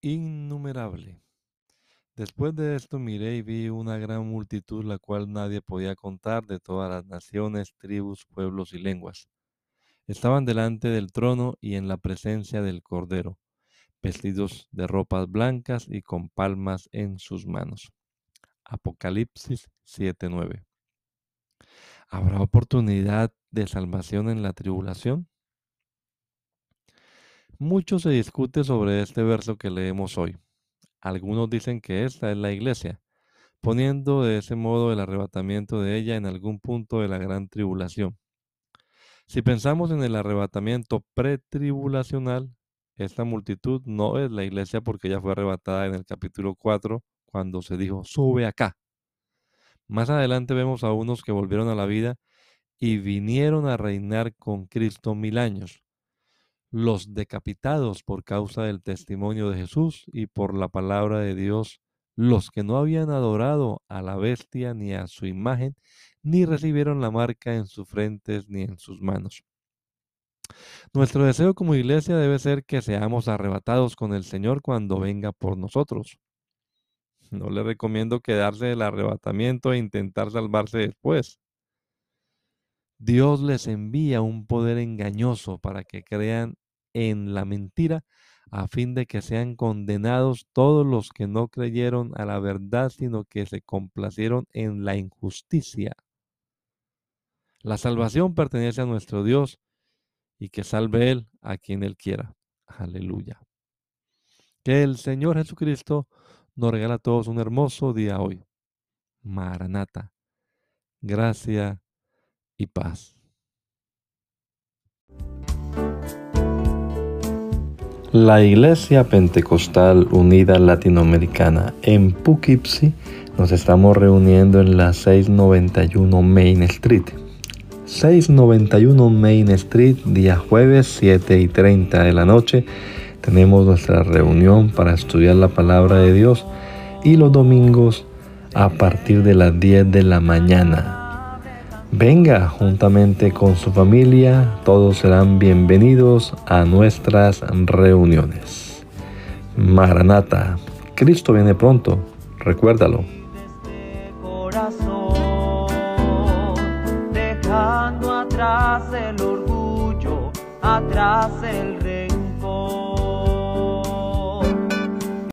Innumerable. Después de esto miré y vi una gran multitud, la cual nadie podía contar, de todas las naciones, tribus, pueblos y lenguas. Estaban delante del trono y en la presencia del Cordero, vestidos de ropas blancas y con palmas en sus manos. Apocalipsis 7:9. ¿Habrá oportunidad de salvación en la tribulación? Mucho se discute sobre este verso que leemos hoy. Algunos dicen que esta es la iglesia, poniendo de ese modo el arrebatamiento de ella en algún punto de la gran tribulación. Si pensamos en el arrebatamiento pretribulacional, esta multitud no es la iglesia porque ya fue arrebatada en el capítulo 4 cuando se dijo, sube acá. Más adelante vemos a unos que volvieron a la vida y vinieron a reinar con Cristo mil años los decapitados por causa del testimonio de Jesús y por la palabra de Dios, los que no habían adorado a la bestia ni a su imagen, ni recibieron la marca en sus frentes ni en sus manos. Nuestro deseo como iglesia debe ser que seamos arrebatados con el Señor cuando venga por nosotros. No le recomiendo quedarse del arrebatamiento e intentar salvarse después. Dios les envía un poder engañoso para que crean en la mentira, a fin de que sean condenados todos los que no creyeron a la verdad, sino que se complacieron en la injusticia. La salvación pertenece a nuestro Dios y que salve Él a quien Él quiera. Aleluya. Que el Señor Jesucristo nos regala a todos un hermoso día hoy. Maranata. Gracia y paz. La Iglesia Pentecostal Unida Latinoamericana en Poughkeepsie nos estamos reuniendo en la 691 Main Street. 691 Main Street, día jueves 7 y 30 de la noche. Tenemos nuestra reunión para estudiar la palabra de Dios y los domingos a partir de las 10 de la mañana. Venga juntamente con su familia, todos serán bienvenidos a nuestras reuniones. Maranata, Cristo viene pronto, recuérdalo. Atrás el orgullo, atrás el rey.